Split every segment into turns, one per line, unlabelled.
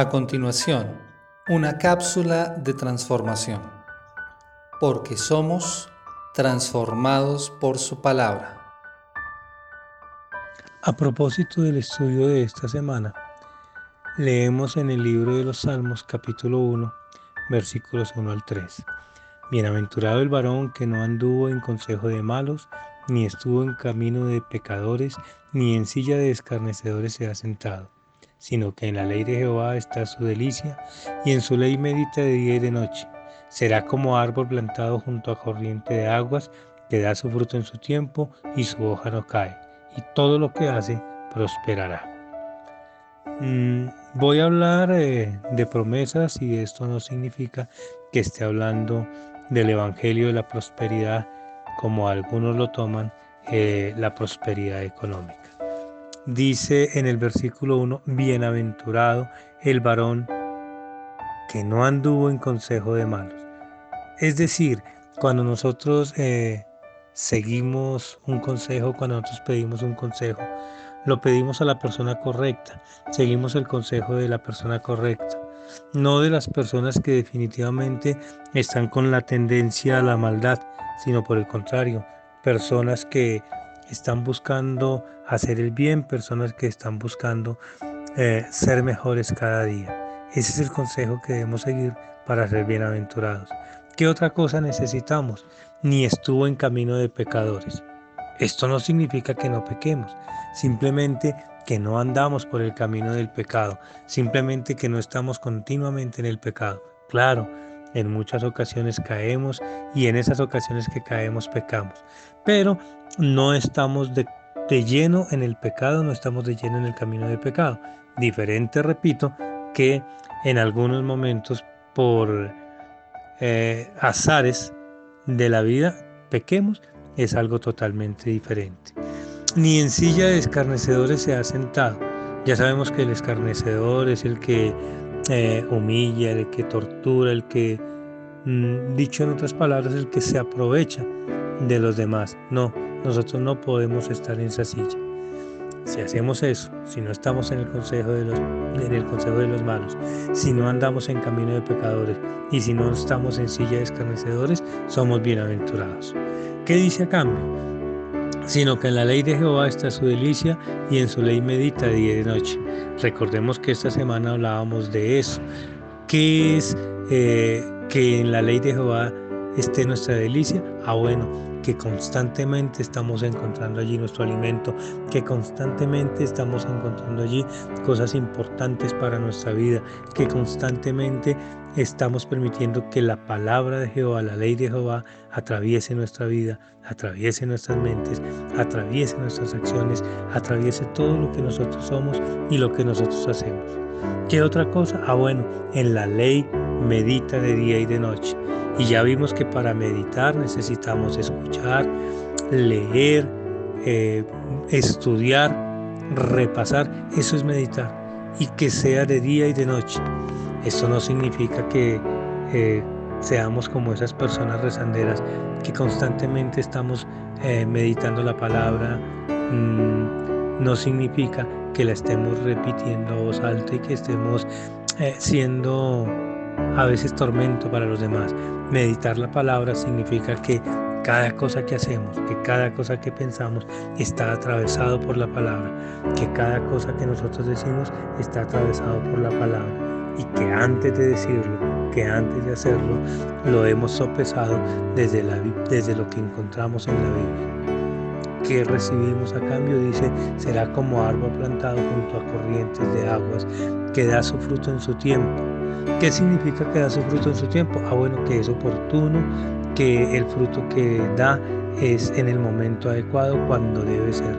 A continuación, una cápsula de transformación, porque somos transformados por su palabra.
A propósito del estudio de esta semana, leemos en el libro de los Salmos capítulo 1, versículos 1 al 3. Bienaventurado el varón que no anduvo en consejo de malos, ni estuvo en camino de pecadores, ni en silla de escarnecedores se ha sentado sino que en la ley de Jehová está su delicia, y en su ley medita de día y de noche. Será como árbol plantado junto a corriente de aguas, que da su fruto en su tiempo, y su hoja no cae, y todo lo que hace prosperará. Mm, voy a hablar eh, de promesas y esto no significa que esté hablando del Evangelio de la prosperidad, como algunos lo toman, eh, la prosperidad económica dice en el versículo 1, bienaventurado el varón que no anduvo en consejo de malos. Es decir, cuando nosotros eh, seguimos un consejo, cuando nosotros pedimos un consejo, lo pedimos a la persona correcta, seguimos el consejo de la persona correcta, no de las personas que definitivamente están con la tendencia a la maldad, sino por el contrario, personas que están buscando hacer el bien, personas que están buscando eh, ser mejores cada día. Ese es el consejo que debemos seguir para ser bienaventurados. ¿Qué otra cosa necesitamos? Ni estuvo en camino de pecadores. Esto no significa que no pequemos, simplemente que no andamos por el camino del pecado, simplemente que no estamos continuamente en el pecado. Claro, en muchas ocasiones caemos y en esas ocasiones que caemos pecamos, pero no estamos de, lleno en el pecado, no estamos de lleno en el camino del pecado. Diferente, repito, que en algunos momentos por eh, azares de la vida pequemos, es algo totalmente diferente. Ni en silla de escarnecedores se ha sentado. Ya sabemos que el escarnecedor es el que eh, humilla, el que tortura, el que, mm, dicho en otras palabras, el que se aprovecha de los demás. No, nosotros no podemos estar en esa silla. Si hacemos eso, si no estamos en el consejo de los, en el consejo de los malos, si no andamos en camino de pecadores y si no estamos en silla de escarnecedores, somos bienaventurados. ¿Qué dice a cambio? Sino que en la ley de Jehová está su delicia y en su ley medita día y noche. Recordemos que esta semana hablábamos de eso. ¿Qué es eh, que en la ley de Jehová esté nuestra delicia? Ah, bueno, que constantemente estamos encontrando allí nuestro alimento, que constantemente estamos encontrando allí cosas importantes para nuestra vida, que constantemente estamos permitiendo que la palabra de Jehová, la ley de Jehová, atraviese nuestra vida, atraviese nuestras mentes, atraviese nuestras acciones, atraviese todo lo que nosotros somos y lo que nosotros hacemos. ¿Qué otra cosa? Ah, bueno, en la ley medita de día y de noche. Y ya vimos que para meditar necesitamos escuchar, leer, eh, estudiar, repasar. Eso es meditar. Y que sea de día y de noche. Esto no significa que eh, seamos como esas personas rezanderas que constantemente estamos eh, meditando la palabra. Mm, no significa que la estemos repitiendo a voz alta y que estemos siendo a veces tormento para los demás. Meditar la palabra significa que cada cosa que hacemos, que cada cosa que pensamos está atravesado por la palabra, que cada cosa que nosotros decimos está atravesado por la palabra y que antes de decirlo, que antes de hacerlo, lo hemos sopesado desde, lo que encontramos en la Biblia. ¿Qué recibimos a cambio? Dice, será como árbol plantado junto a corrientes de aguas, que da su fruto en su tiempo ¿Qué significa que da su fruto en su tiempo? Ah, bueno, que es oportuno, que el fruto que da es en el momento adecuado, cuando debe ser,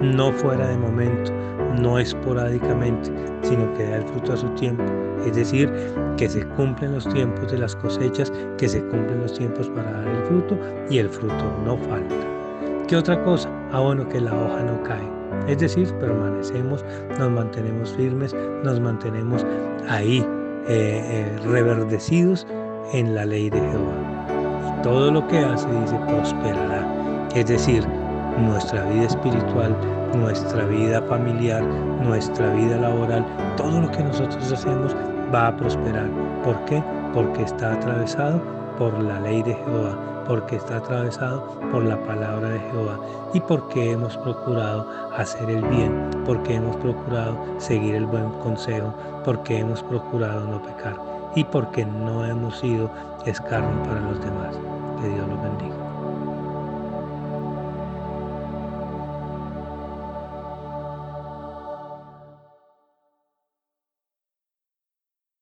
no fuera de momento, no esporádicamente, sino que da el fruto a su tiempo. Es decir, que se cumplen los tiempos de las cosechas, que se cumplen los tiempos para dar el fruto y el fruto no falta. ¿Qué otra cosa? Ah, bueno, que la hoja no cae. Es decir, permanecemos, nos mantenemos firmes, nos mantenemos ahí, eh, eh, reverdecidos en la ley de Jehová. todo lo que hace, dice, prosperará. Es decir, nuestra vida espiritual nuestra vida familiar, nuestra vida laboral, todo lo que nosotros hacemos va a prosperar. ¿Por qué? Porque está atravesado por la ley de Jehová, porque está atravesado por la palabra de Jehová y porque hemos procurado hacer el bien, porque hemos procurado seguir el buen consejo, porque hemos procurado no pecar y porque no hemos sido escarnio para los demás.